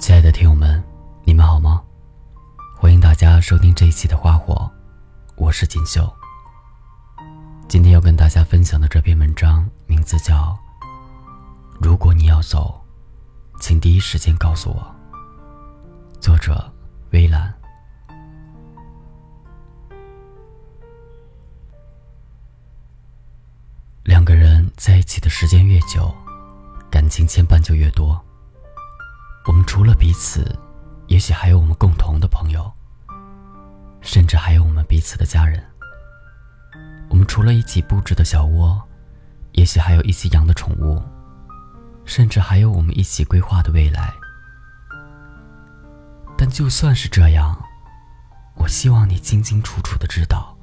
亲爱的听友们，你们好吗？欢迎大家收听这一期的《花火》，我是锦绣。今天要跟大家分享的这篇文章名字叫《如果你要走，请第一时间告诉我》。作者：微澜。两个人在一起的时间越久，感情牵绊就越多。我们除了彼此，也许还有我们共同的朋友，甚至还有我们彼此的家人。我们除了一起布置的小窝，也许还有一起养的宠物，甚至还有我们一起规划的未来。但就算是这样，我希望你清清楚楚的知道，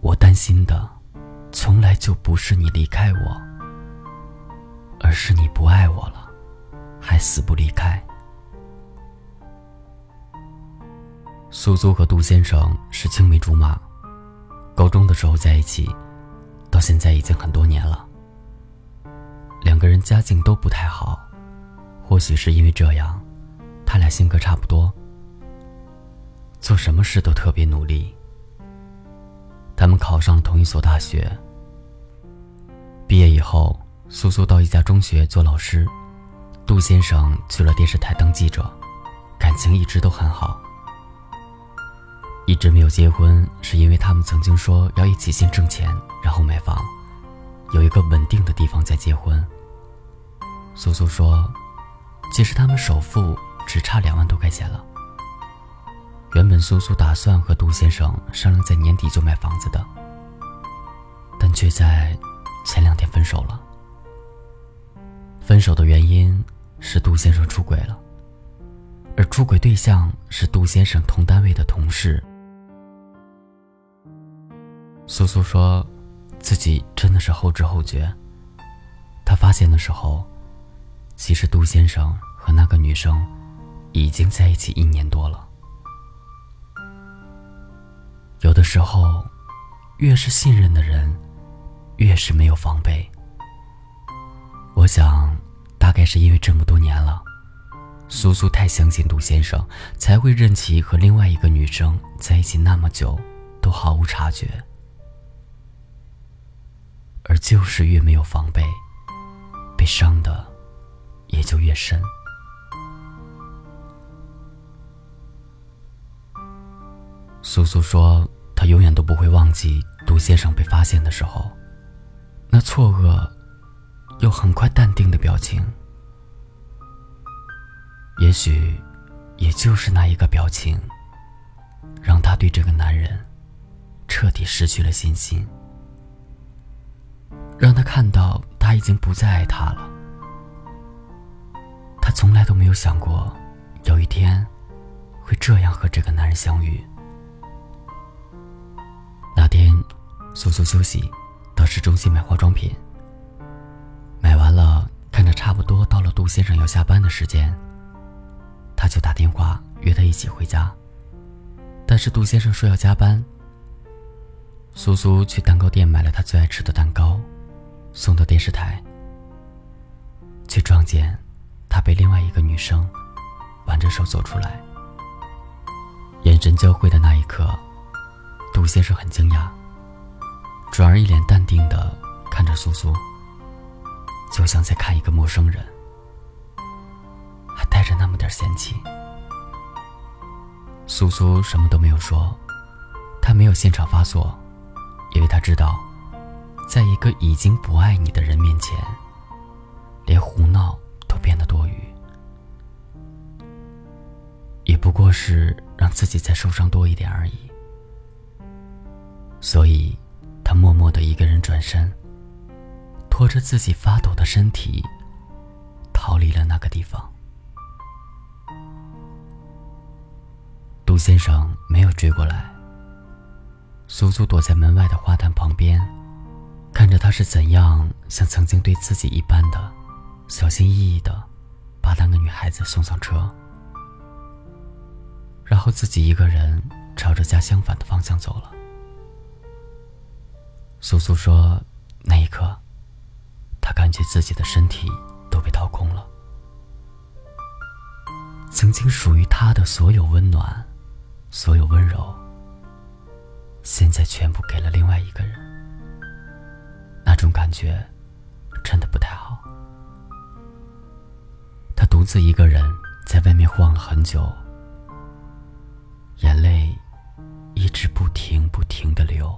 我担心的，从来就不是你离开我，而是你不爱我了。还死不离开。苏苏和杜先生是青梅竹马，高中的时候在一起，到现在已经很多年了。两个人家境都不太好，或许是因为这样，他俩性格差不多，做什么事都特别努力。他们考上了同一所大学，毕业以后，苏苏到一家中学做老师。杜先生去了电视台当记者，感情一直都很好。一直没有结婚，是因为他们曾经说要一起先挣钱，然后买房，有一个稳定的地方再结婚。苏苏说，其实他们首付只差两万多块钱了。原本苏苏打算和杜先生商量在年底就买房子的，但却在前两天分手了。分手的原因。是杜先生出轨了，而出轨对象是杜先生同单位的同事。苏苏说，自己真的是后知后觉。他发现的时候，其实杜先生和那个女生已经在一起一年多了。有的时候，越是信任的人，越是没有防备。我想。大概是因为这么多年了，苏苏太相信杜先生，才会任其和另外一个女生在一起那么久，都毫无察觉。而就是越没有防备，被伤的也就越深。苏苏说，她永远都不会忘记杜先生被发现的时候，那错愕又很快淡定的表情。也许，也就是那一个表情，让他对这个男人彻底失去了信心，让他看到他已经不再爱他了。他从来都没有想过，有一天会这样和这个男人相遇。那天，苏苏休息，到市中心买化妆品，买完了，看着差不多到了杜先生要下班的时间。他就打电话约他一起回家，但是杜先生说要加班。苏苏去蛋糕店买了他最爱吃的蛋糕，送到电视台，却撞见他被另外一个女生挽着手走出来。眼神交汇的那一刻，杜先生很惊讶，转而一脸淡定的看着苏苏，就像在看一个陌生人。还带着那么点嫌弃，苏苏什么都没有说，他没有现场发作，因为他知道，在一个已经不爱你的人面前，连胡闹都变得多余，也不过是让自己再受伤多一点而已。所以，他默默的一个人转身，拖着自己发抖的身体，逃离了那个地方。杜先生没有追过来。苏苏躲在门外的花坛旁边，看着他是怎样像曾经对自己一般的，小心翼翼的把那个女孩子送上车，然后自己一个人朝着家相反的方向走了。苏苏说：“那一刻，他感觉自己的身体都被掏空了，曾经属于他的所有温暖，所有温柔，现在全部给了另外一个人。那种感觉，真的不太好。他独自一个人在外面晃了很久，眼泪一直不停不停的流。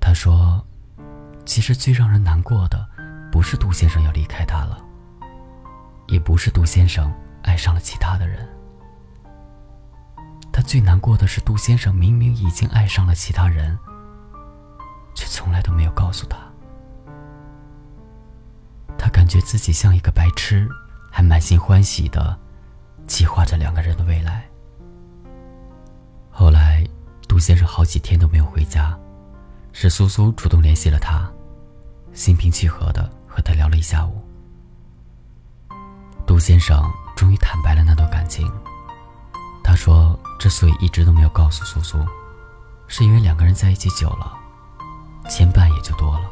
他说：“其实最让人难过的，不是杜先生要离开他了。”也不是杜先生爱上了其他的人，他最难过的是杜先生明明已经爱上了其他人，却从来都没有告诉他。他感觉自己像一个白痴，还满心欢喜的计划着两个人的未来。后来，杜先生好几天都没有回家，是苏苏主动联系了他，心平气和的和他聊了一下午。杜先生终于坦白了那段感情。他说，之所以一直都没有告诉苏苏，是因为两个人在一起久了，牵绊也就多了。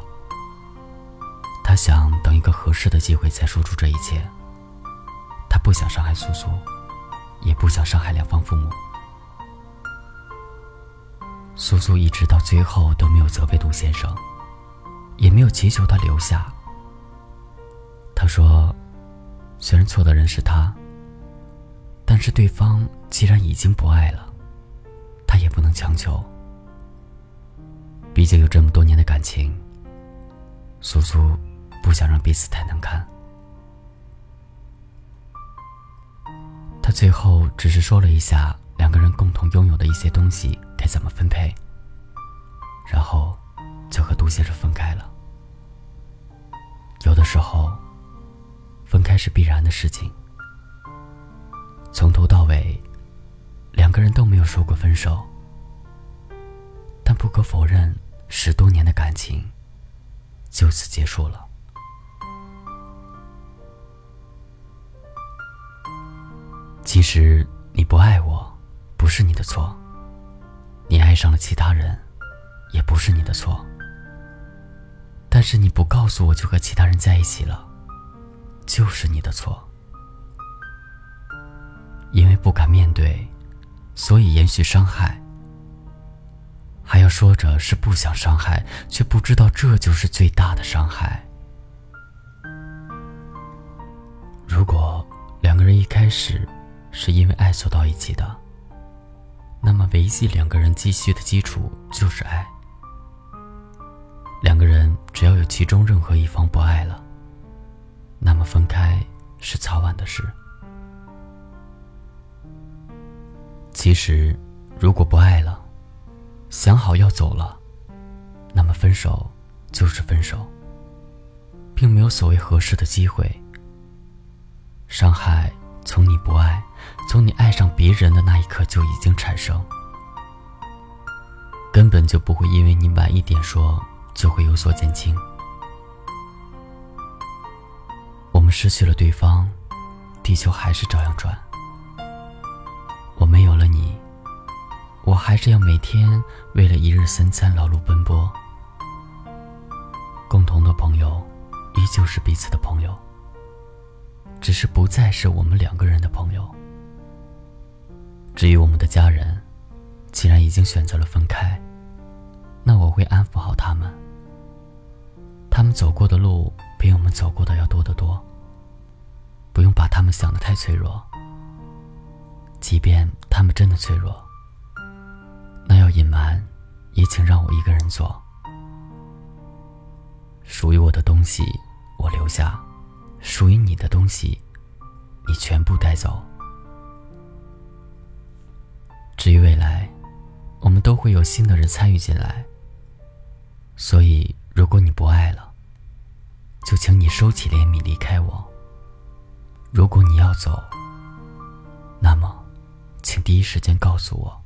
他想等一个合适的机会再说出这一切。他不想伤害苏苏，也不想伤害两方父母。苏苏一直到最后都没有责备杜先生，也没有祈求他留下。他说。虽然错的人是他，但是对方既然已经不爱了，他也不能强求。毕竟有这么多年的感情，苏苏不想让彼此太难堪。他最后只是说了一下两个人共同拥有的一些东西该怎么分配，然后就和杜先生分开了。有的时候。分开是必然的事情。从头到尾，两个人都没有说过分手。但不可否认，十多年的感情就此结束了。其实你不爱我，不是你的错；你爱上了其他人，也不是你的错。但是你不告诉我就和其他人在一起了。就是你的错，因为不敢面对，所以延续伤害，还要说着是不想伤害，却不知道这就是最大的伤害。如果两个人一开始是因为爱走到一起的，那么维系两个人继续的基础就是爱。两个人只要有其中任何一方不爱了。那么分开是早晚的事。其实，如果不爱了，想好要走了，那么分手就是分手，并没有所谓合适的机会。伤害从你不爱，从你爱上别人的那一刻就已经产生，根本就不会因为你晚一点说就会有所减轻。我们失去了对方，地球还是照样转。我没有了你，我还是要每天为了一日三餐劳碌奔波。共同的朋友，依旧是彼此的朋友，只是不再是我们两个人的朋友。至于我们的家人，既然已经选择了分开，那我会安抚好他们。他们走过的路，比我们走过的要多得多。不用把他们想的太脆弱，即便他们真的脆弱，那要隐瞒，也请让我一个人做。属于我的东西，我留下；属于你的东西，你全部带走。至于未来，我们都会有新的人参与进来。所以，如果你不爱了，就请你收起怜悯，离开我。如果你要走，那么，请第一时间告诉我。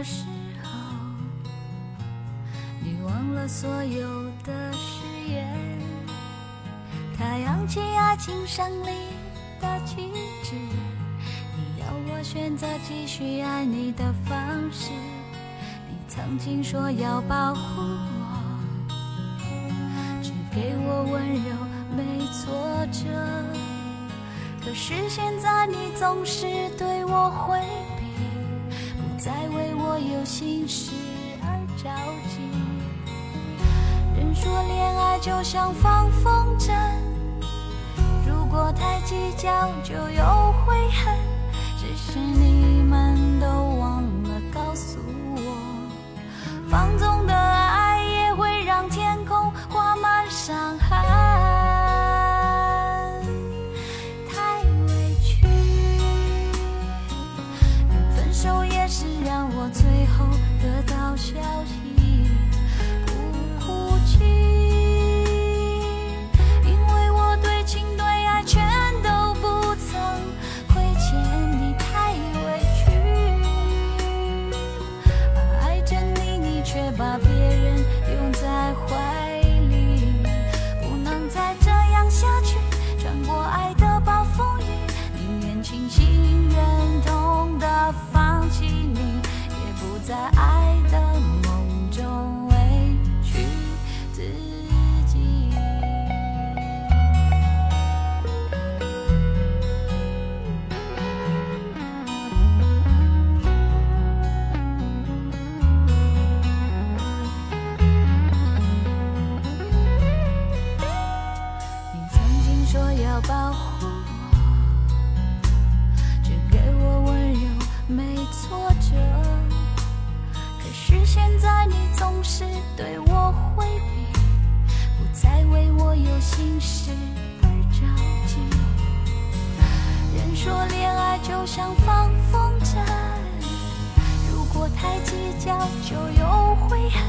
当他恨到多爱的时。了所有的誓言。他扬起爱情胜利的旗帜，你要我选择继续爱你的方式。你曾经说要保护我，只给我温柔，没挫折。可是现在你总是对我回在，为我有心事而着急。人说恋爱就像放风筝，如果太计较就有悔恨。只是你们都忘了告诉我，放纵怀里，不能再这样下去。穿过爱的暴风雨，宁愿清醒忍痛的放弃你，也不再爱。放风筝，如果太计较就有悔恨。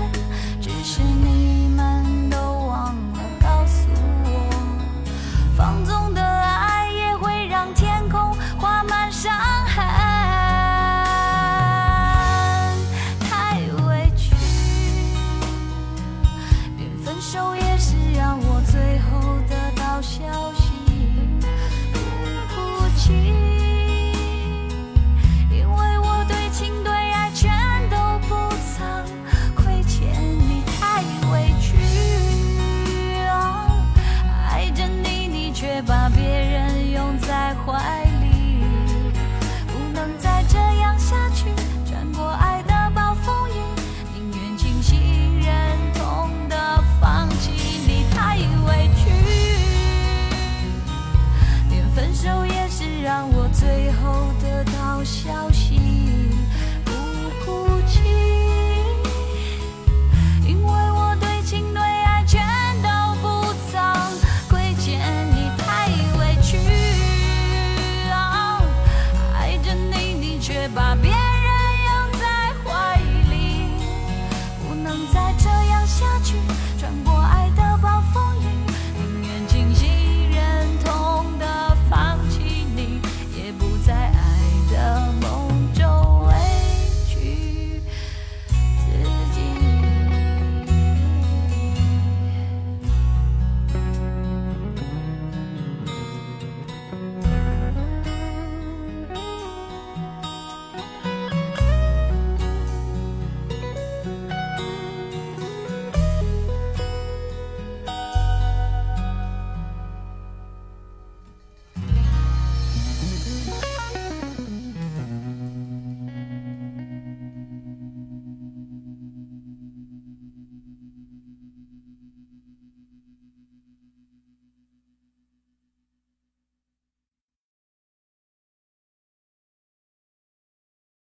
只是你们都忘了